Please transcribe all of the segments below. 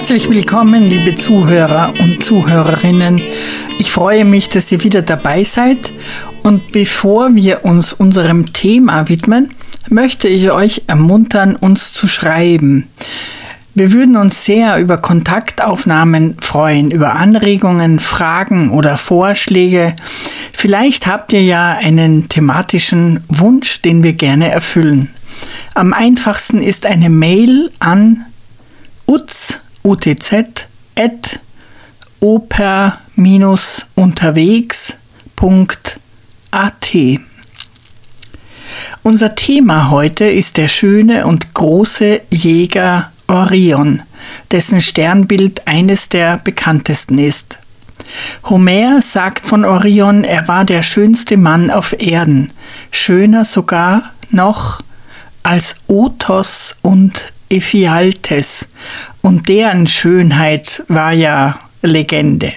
Herzlich willkommen, liebe Zuhörer und Zuhörerinnen. Ich freue mich, dass ihr wieder dabei seid. Und bevor wir uns unserem Thema widmen, möchte ich euch ermuntern, uns zu schreiben. Wir würden uns sehr über Kontaktaufnahmen freuen, über Anregungen, Fragen oder Vorschläge. Vielleicht habt ihr ja einen thematischen Wunsch, den wir gerne erfüllen. Am einfachsten ist eine Mail an utz utz-oper-unterwegs.at. Unser Thema heute ist der schöne und große Jäger Orion, dessen Sternbild eines der bekanntesten ist. Homer sagt von Orion, er war der schönste Mann auf Erden, schöner sogar noch als Othos und Ephialtes, und deren Schönheit war ja Legende.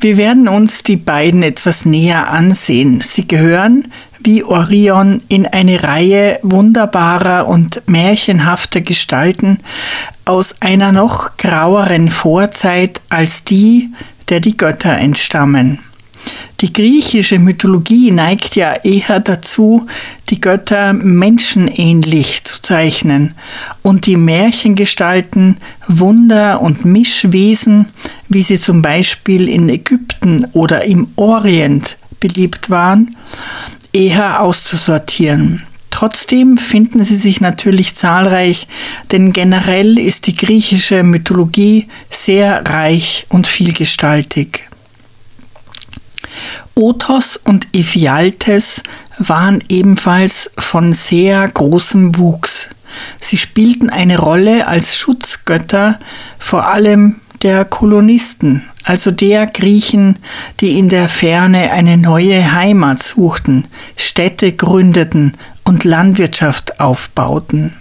Wir werden uns die beiden etwas näher ansehen. Sie gehören, wie Orion, in eine Reihe wunderbarer und märchenhafter Gestalten aus einer noch graueren Vorzeit als die, der die Götter entstammen. Die griechische Mythologie neigt ja eher dazu, die Götter menschenähnlich zu zeichnen und die Märchengestalten Wunder und Mischwesen, wie sie zum Beispiel in Ägypten oder im Orient beliebt waren, eher auszusortieren. Trotzdem finden sie sich natürlich zahlreich, denn generell ist die griechische Mythologie sehr reich und vielgestaltig. Othos und Ephialtes waren ebenfalls von sehr großem Wuchs. Sie spielten eine Rolle als Schutzgötter, vor allem der Kolonisten, also der Griechen, die in der Ferne eine neue Heimat suchten, Städte gründeten und Landwirtschaft aufbauten.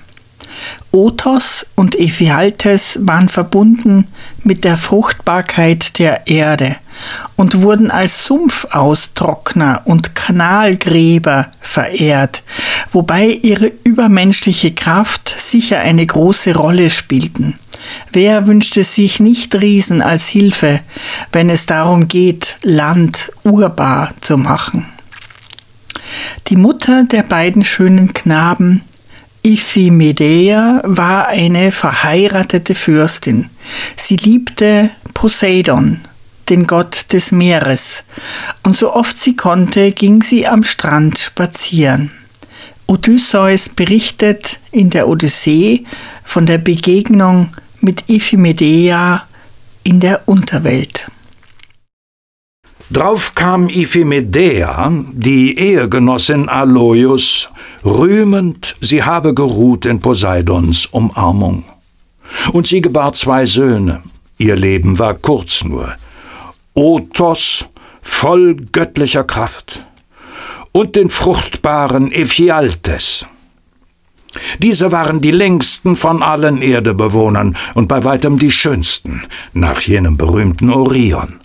Othos und Ephialtes waren verbunden mit der Fruchtbarkeit der Erde und wurden als Sumpfaustrockner und Kanalgräber verehrt, wobei ihre übermenschliche Kraft sicher eine große Rolle spielten. Wer wünschte sich nicht Riesen als Hilfe, wenn es darum geht, Land urbar zu machen? Die Mutter der beiden schönen Knaben Iphimedea war eine verheiratete Fürstin. Sie liebte Poseidon, den Gott des Meeres, und so oft sie konnte, ging sie am Strand spazieren. Odysseus berichtet in der Odyssee von der Begegnung mit Iphimedea in der Unterwelt. Drauf kam Iphimedea, die Ehegenossin Aloius, rühmend, sie habe geruht in Poseidons Umarmung. Und sie gebar zwei Söhne, ihr Leben war kurz nur. Othos, voll göttlicher Kraft, und den fruchtbaren Ephialtes. Diese waren die längsten von allen Erdebewohnern und bei weitem die schönsten, nach jenem berühmten Orion.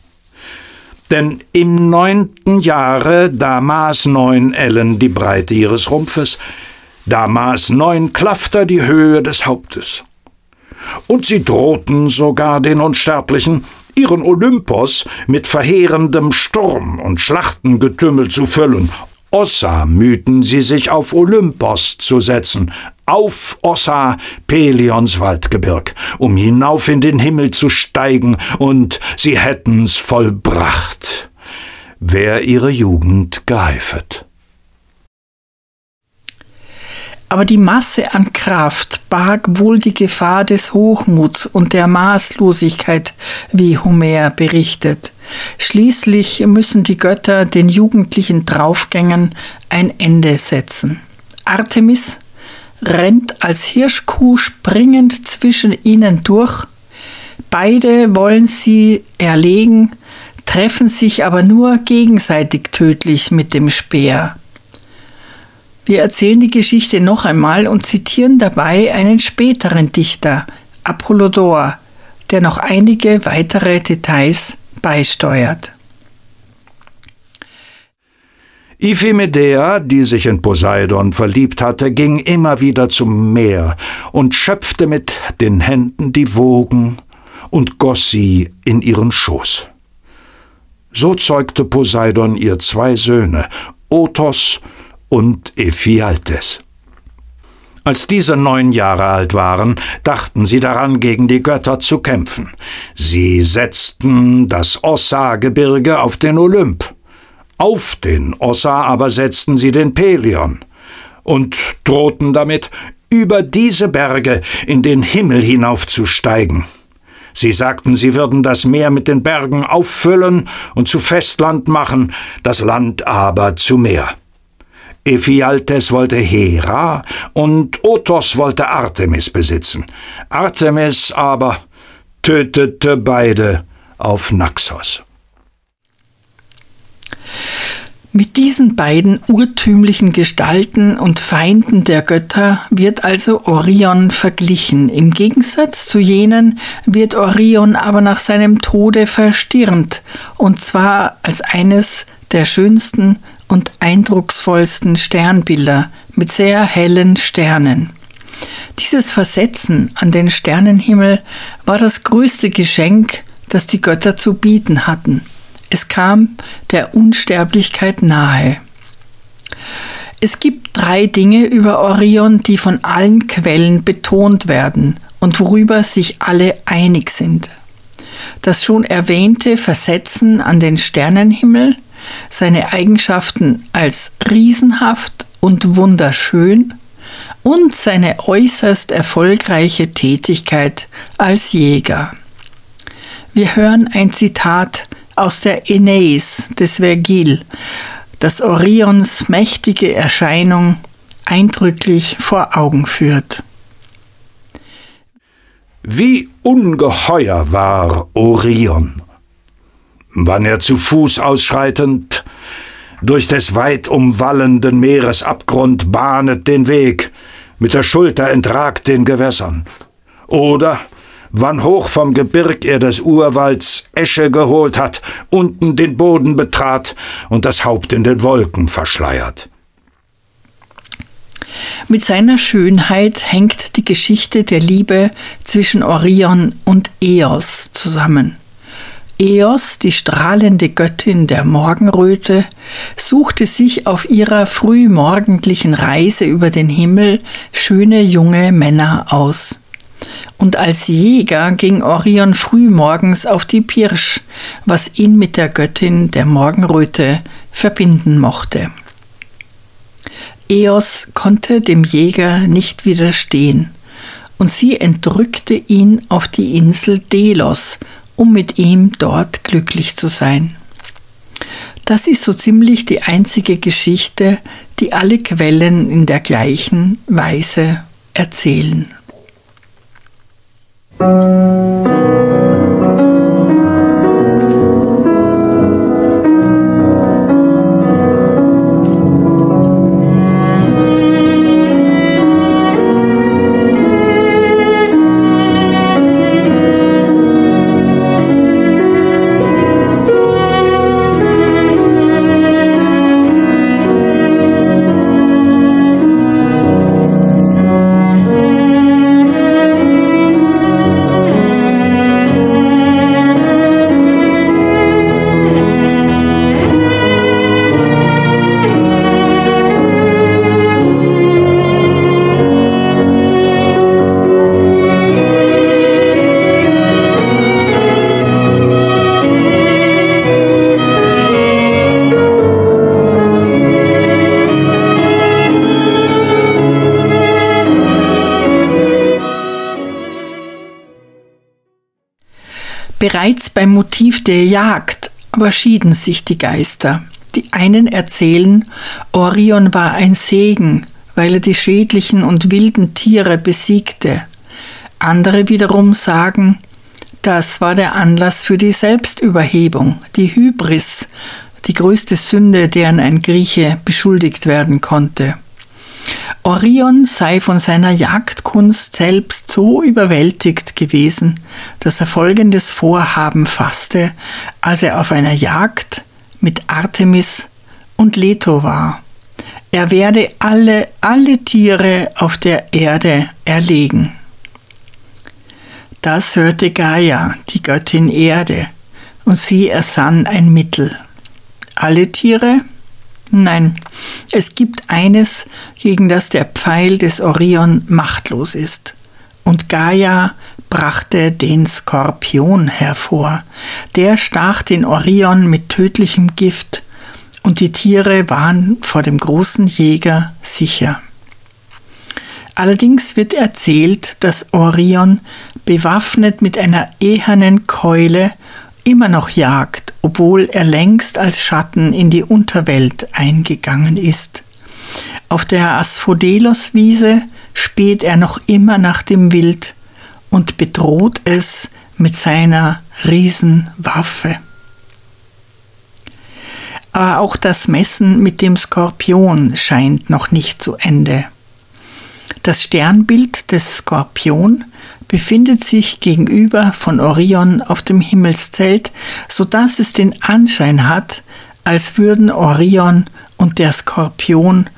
Denn im neunten Jahre, da maß neun Ellen die Breite ihres Rumpfes, da maß neun Klafter die Höhe des Hauptes. Und sie drohten sogar den Unsterblichen, ihren Olympos mit verheerendem Sturm und Schlachtengetümmel zu füllen, Ossa mühten sie sich auf Olympos zu setzen, auf Ossa, Pelions Waldgebirg, um hinauf in den Himmel zu steigen, und sie hätten's vollbracht, wär ihre Jugend geheifet. Aber die Masse an Kraft barg wohl die Gefahr des Hochmuts und der Maßlosigkeit, wie Homer berichtet. Schließlich müssen die Götter den jugendlichen Draufgängern ein Ende setzen. Artemis rennt als Hirschkuh springend zwischen ihnen durch, Beide wollen sie erlegen, treffen sich aber nur gegenseitig tödlich mit dem Speer. Wir erzählen die Geschichte noch einmal und zitieren dabei einen späteren Dichter, Apollodor, der noch einige weitere Details beisteuert. Iphimedea, die sich in Poseidon verliebt hatte, ging immer wieder zum Meer und schöpfte mit den Händen die Wogen und goss sie in ihren Schoß. So zeugte Poseidon ihr zwei Söhne, Otos und Ephialtes. Als diese neun Jahre alt waren, dachten sie daran, gegen die Götter zu kämpfen. Sie setzten das Ossa-Gebirge auf den Olymp. Auf den Ossa aber setzten sie den Pelion und drohten damit, über diese Berge in den Himmel hinaufzusteigen. Sie sagten, sie würden das Meer mit den Bergen auffüllen und zu Festland machen, das Land aber zu Meer. Ephialtes wollte Hera und Otos wollte Artemis besitzen. Artemis aber tötete beide auf Naxos. Mit diesen beiden urtümlichen Gestalten und Feinden der Götter wird also Orion verglichen. Im Gegensatz zu jenen wird Orion aber nach seinem Tode verstirnt, und zwar als eines der schönsten und eindrucksvollsten Sternbilder mit sehr hellen Sternen. Dieses Versetzen an den Sternenhimmel war das größte Geschenk, das die Götter zu bieten hatten. Es kam der Unsterblichkeit nahe. Es gibt drei Dinge über Orion, die von allen Quellen betont werden und worüber sich alle einig sind. Das schon erwähnte Versetzen an den Sternenhimmel, seine Eigenschaften als riesenhaft und wunderschön und seine äußerst erfolgreiche Tätigkeit als Jäger. Wir hören ein Zitat aus der Aeneis des Vergil, das Orions mächtige Erscheinung eindrücklich vor Augen führt. Wie ungeheuer war Orion wann er zu Fuß ausschreitend durch des weit umwallenden Meeresabgrund bahnet den Weg, mit der Schulter entragt den Gewässern. Oder wann hoch vom Gebirg er des Urwalds Esche geholt hat, unten den Boden betrat und das Haupt in den Wolken verschleiert. Mit seiner Schönheit hängt die Geschichte der Liebe zwischen Orion und Eos zusammen. Eos, die strahlende Göttin der Morgenröte, suchte sich auf ihrer frühmorgendlichen Reise über den Himmel schöne junge Männer aus. Und als Jäger ging Orion frühmorgens auf die Pirsch, was ihn mit der Göttin der Morgenröte verbinden mochte. Eos konnte dem Jäger nicht widerstehen, und sie entrückte ihn auf die Insel Delos um mit ihm dort glücklich zu sein. Das ist so ziemlich die einzige Geschichte, die alle Quellen in der gleichen Weise erzählen. Thank you. Bereits beim Motiv der Jagd aber schieden sich die Geister. Die einen erzählen, Orion war ein Segen, weil er die schädlichen und wilden Tiere besiegte. Andere wiederum sagen, Das war der Anlass für die Selbstüberhebung, die Hybris, die größte Sünde, deren ein Grieche beschuldigt werden konnte. Orion sei von seiner Jagdkunst selbst so überwältigt gewesen, dass er folgendes Vorhaben fasste, als er auf einer Jagd mit Artemis und Leto war. Er werde alle, alle Tiere auf der Erde erlegen. Das hörte Gaia, die Göttin Erde, und sie ersann ein Mittel. Alle Tiere? Nein, es gibt eines, gegen das der Pfeil des Orion machtlos ist. Und Gaia brachte den Skorpion hervor. Der stach den Orion mit tödlichem Gift, und die Tiere waren vor dem großen Jäger sicher. Allerdings wird erzählt, dass Orion bewaffnet mit einer ehernen Keule immer noch jagt, obwohl er längst als Schatten in die Unterwelt eingegangen ist. Auf der Asphodelos-Wiese späht er noch immer nach dem Wild und bedroht es mit seiner Riesenwaffe. Aber auch das Messen mit dem Skorpion scheint noch nicht zu Ende. Das Sternbild des Skorpion befindet sich gegenüber von Orion auf dem Himmelszelt, so dass es den Anschein hat, als würden Orion und der Skorpion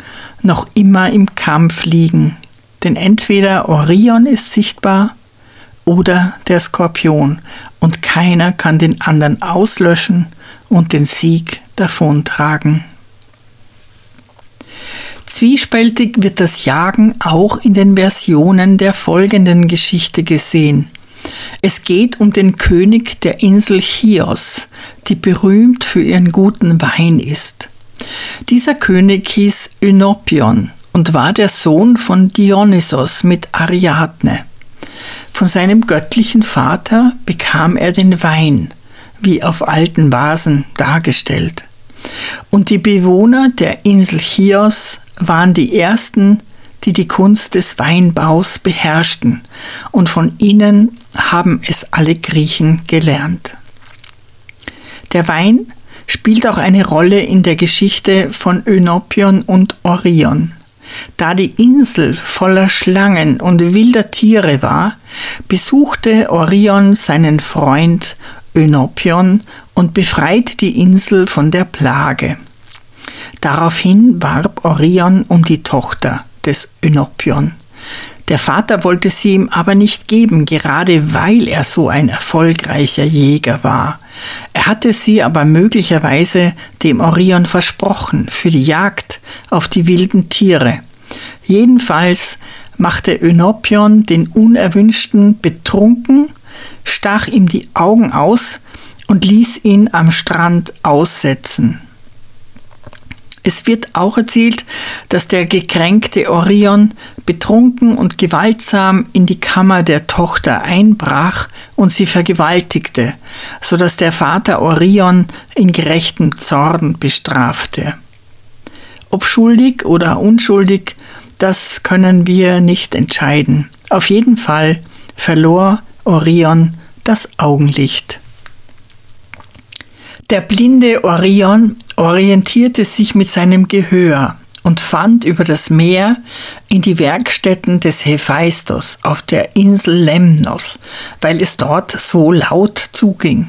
noch immer im Kampf liegen. Denn entweder Orion ist sichtbar oder der Skorpion und keiner kann den anderen auslöschen und den Sieg davontragen. Zwiespältig wird das Jagen auch in den Versionen der folgenden Geschichte gesehen. Es geht um den König der Insel Chios, die berühmt für ihren guten Wein ist. Dieser König hieß Önopion und war der Sohn von Dionysos mit Ariadne. Von seinem göttlichen Vater bekam er den Wein, wie auf alten Vasen dargestellt. Und die Bewohner der Insel Chios waren die ersten, die die Kunst des Weinbaus beherrschten, und von ihnen haben es alle Griechen gelernt. Der Wein spielt auch eine Rolle in der Geschichte von Önopion und Orion. Da die Insel voller Schlangen und wilder Tiere war, besuchte Orion seinen Freund Önopion und befreit die Insel von der Plage. Daraufhin warb Orion um die Tochter des Önopion. Der Vater wollte sie ihm aber nicht geben, gerade weil er so ein erfolgreicher Jäger war. Er hatte sie aber möglicherweise dem Orion versprochen für die Jagd auf die wilden Tiere. Jedenfalls machte Önopion den Unerwünschten betrunken, stach ihm die Augen aus und ließ ihn am Strand aussetzen. Es wird auch erzählt, dass der gekränkte Orion betrunken und gewaltsam in die Kammer der Tochter einbrach und sie vergewaltigte, so dass der Vater Orion in gerechtem Zorn bestrafte. Ob schuldig oder unschuldig, das können wir nicht entscheiden. Auf jeden Fall verlor Orion das Augenlicht. Der blinde Orion orientierte sich mit seinem Gehör und fand über das Meer in die Werkstätten des Hephaistos auf der Insel Lemnos, weil es dort so laut zuging.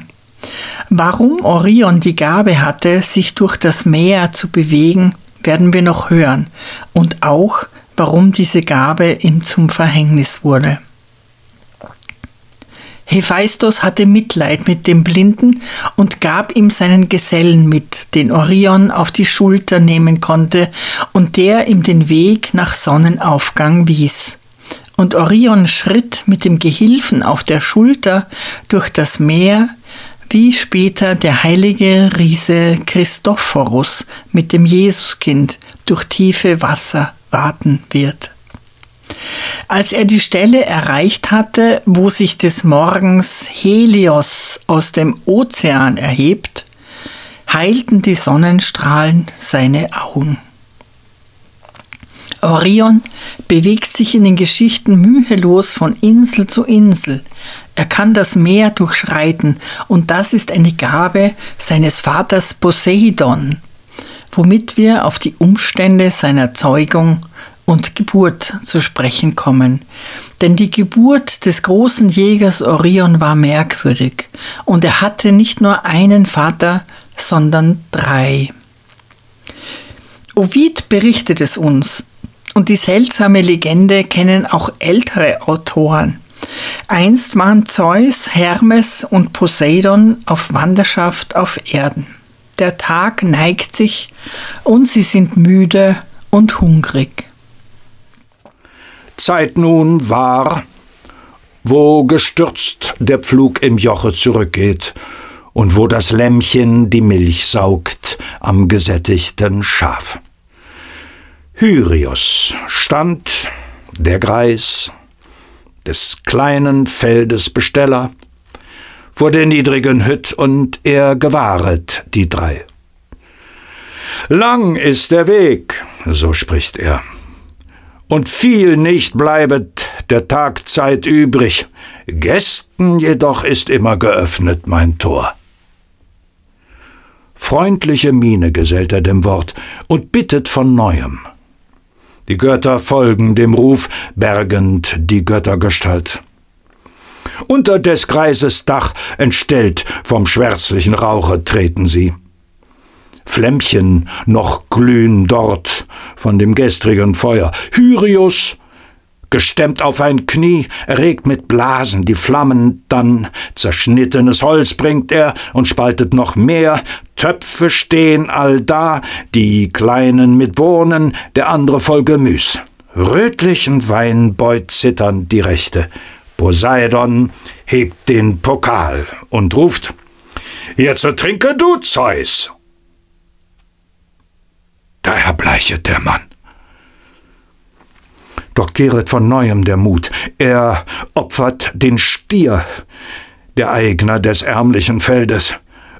Warum Orion die Gabe hatte, sich durch das Meer zu bewegen, werden wir noch hören und auch, warum diese Gabe ihm zum Verhängnis wurde. Hephaistos hatte Mitleid mit dem Blinden und gab ihm seinen Gesellen mit, den Orion auf die Schulter nehmen konnte und der ihm den Weg nach Sonnenaufgang wies. Und Orion schritt mit dem Gehilfen auf der Schulter durch das Meer, wie später der heilige Riese Christophorus mit dem Jesuskind durch tiefe Wasser warten wird. Als er die Stelle erreicht hatte, wo sich des Morgens Helios aus dem Ozean erhebt, heilten die Sonnenstrahlen seine Augen. Orion bewegt sich in den Geschichten mühelos von Insel zu Insel. Er kann das Meer durchschreiten und das ist eine Gabe seines Vaters Poseidon, womit wir auf die Umstände seiner Zeugung und Geburt zu sprechen kommen. Denn die Geburt des großen Jägers Orion war merkwürdig und er hatte nicht nur einen Vater, sondern drei. Ovid berichtet es uns, und die seltsame Legende kennen auch ältere Autoren. Einst waren Zeus, Hermes und Poseidon auf Wanderschaft auf Erden. Der Tag neigt sich und sie sind müde und hungrig. Zeit nun war, wo gestürzt der Pflug im Joche zurückgeht und wo das Lämmchen die Milch saugt am gesättigten Schaf. Hyrius stand, der Greis, des kleinen Feldes Besteller, vor der niedrigen Hütt und er gewahret die drei. Lang ist der Weg, so spricht er, und viel nicht bleibet der Tagzeit übrig, Gästen jedoch ist immer geöffnet mein Tor. Freundliche Miene gesellt er dem Wort und bittet von neuem. Die Götter folgen dem Ruf, bergend die Göttergestalt. Unter des Kreises Dach, entstellt vom schwärzlichen Rauche, treten sie. Flämmchen noch glühen dort von dem gestrigen Feuer. Hyrius gestemmt auf ein Knie, erregt mit Blasen die Flammen, dann zerschnittenes Holz bringt er und spaltet noch mehr, Töpfe stehen allda, die kleinen mit Bohnen, der andere voll Gemüs. Rötlichen Wein beut zitternd die Rechte. Poseidon hebt den Pokal und ruft, Jetzt trinke du, Zeus! Da erbleichet der Mann. Doch kehret von neuem der Mut. Er opfert den Stier, der Eigner des ärmlichen Feldes,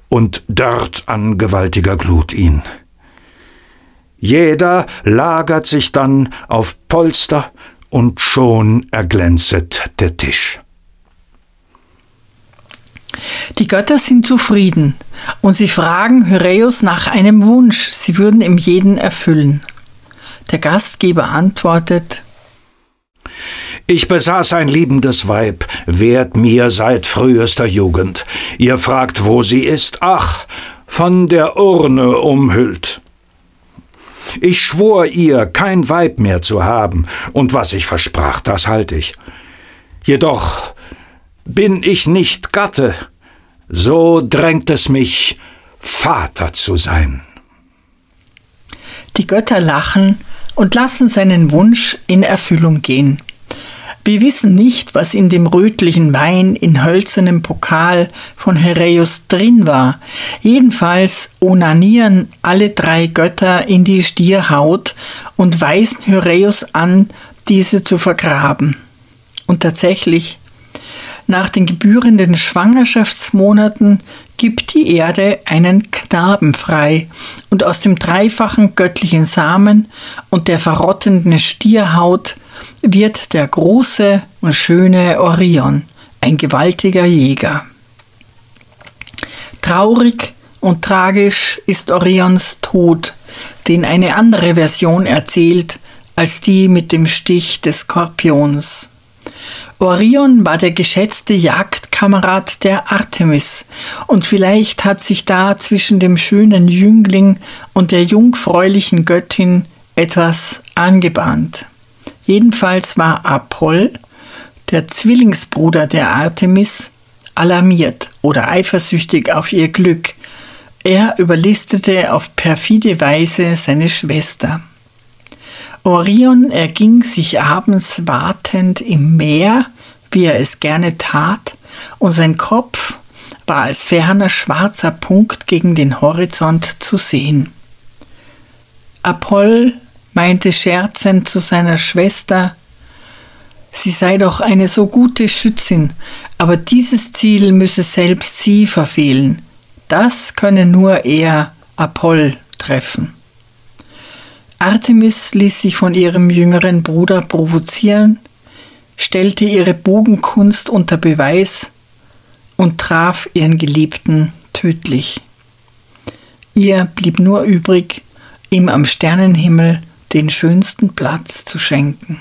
und dörrt an gewaltiger Glut ihn. Jeder lagert sich dann auf Polster, und schon erglänzet der Tisch. Die Götter sind zufrieden und sie fragen Hyreus nach einem Wunsch, sie würden ihm jeden erfüllen. Der Gastgeber antwortet, ich besaß ein liebendes Weib, wehrt mir seit frühester Jugend. Ihr fragt, wo sie ist. Ach, von der Urne umhüllt. Ich schwor ihr, kein Weib mehr zu haben, und was ich versprach, das halt ich. Jedoch bin ich nicht Gatte, so drängt es mich, Vater zu sein. Die Götter lachen und lassen seinen Wunsch in Erfüllung gehen. Wir wissen nicht, was in dem rötlichen Wein in hölzernem Pokal von Hereus drin war. Jedenfalls onanieren alle drei Götter in die Stierhaut und weisen Hereus an, diese zu vergraben. Und tatsächlich, nach den gebührenden Schwangerschaftsmonaten gibt die Erde einen Knaben frei, und aus dem dreifachen göttlichen Samen und der verrottenden Stierhaut wird der große und schöne Orion, ein gewaltiger Jäger. Traurig und tragisch ist Orions Tod, den eine andere Version erzählt als die mit dem Stich des Skorpions. Orion war der geschätzte Jagdkamerad der Artemis, und vielleicht hat sich da zwischen dem schönen Jüngling und der jungfräulichen Göttin etwas angebahnt. Jedenfalls war Apoll, der Zwillingsbruder der Artemis, alarmiert oder eifersüchtig auf ihr Glück. Er überlistete auf perfide Weise seine Schwester. Orion erging sich abends wartend im Meer, wie er es gerne tat, und sein Kopf war als ferner schwarzer Punkt gegen den Horizont zu sehen. Apoll meinte scherzend zu seiner Schwester, sie sei doch eine so gute Schützin, aber dieses Ziel müsse selbst sie verfehlen. Das könne nur er, Apoll, treffen. Artemis ließ sich von ihrem jüngeren Bruder provozieren, stellte ihre Bogenkunst unter Beweis und traf ihren Geliebten tödlich. Ihr blieb nur übrig, ihm am Sternenhimmel den schönsten Platz zu schenken.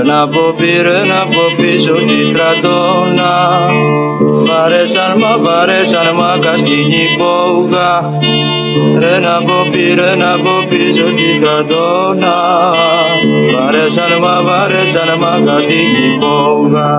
Ένα από πήρε από πίσω τη στρατόνα. Βαρέσαν μα βαρέσαν μα καστινή πόγα. Ρε να πω πήρε από πίσω τη στρατόνα. Βαρέσαν μα βαρέσαν μα καστινή πόγα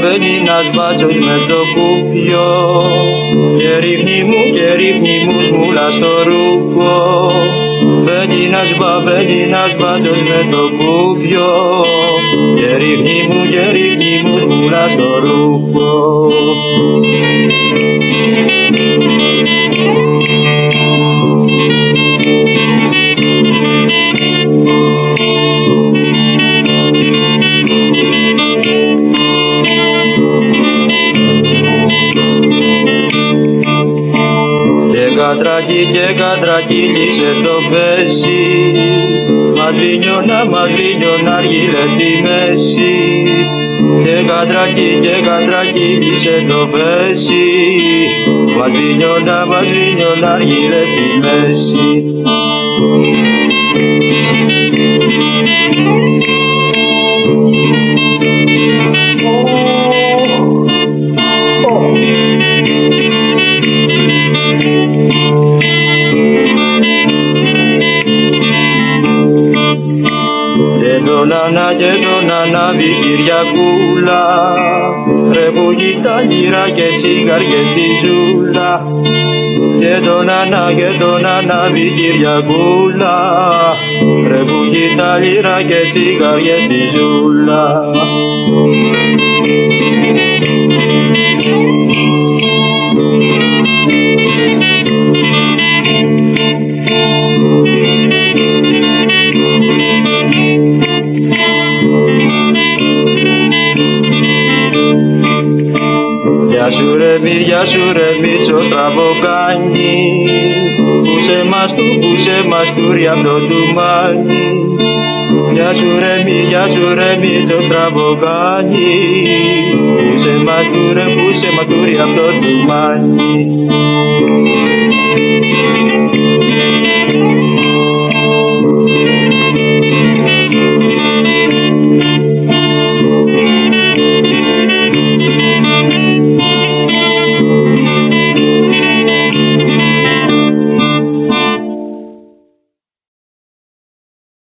μπαίνει ένας μπάτσος με το κουπιό. Και ρίχνει μου και ρίχνει μου σμούλα στο ρούχο. Μπαίνει ένας μπα, μπαίνει ένας μπάτσος με το κουπιό. Και ρίχνει μου και ρίχνει μου σμούλα στο ρούχο κατρακί και κατρακί λύσε το πέσι Μαδίνιο να μαδίνιο να αργύλε στη μέση. Και κατρακί και κατρακί λύσε το πέσι Μαδίνιο να να στη μέση. Νανά και το νανάβι Κυριακούλα Ρε που τα γύρα και τσιγαριές στη ζούλα. Και το νανά και το νανάβι Κυριακούλα Ρε που τα λύρα και τσιγαριές στη ζούλα στραβοκάνι Πούσε μας του, πούσε μας του ρε αυτό του μάνι. Γεια σου ρε μη, γεια σου ρε μίτσο στραβοκάνι Πούσε μας του ρε, πούσε μας του ρε αυτό του μάνι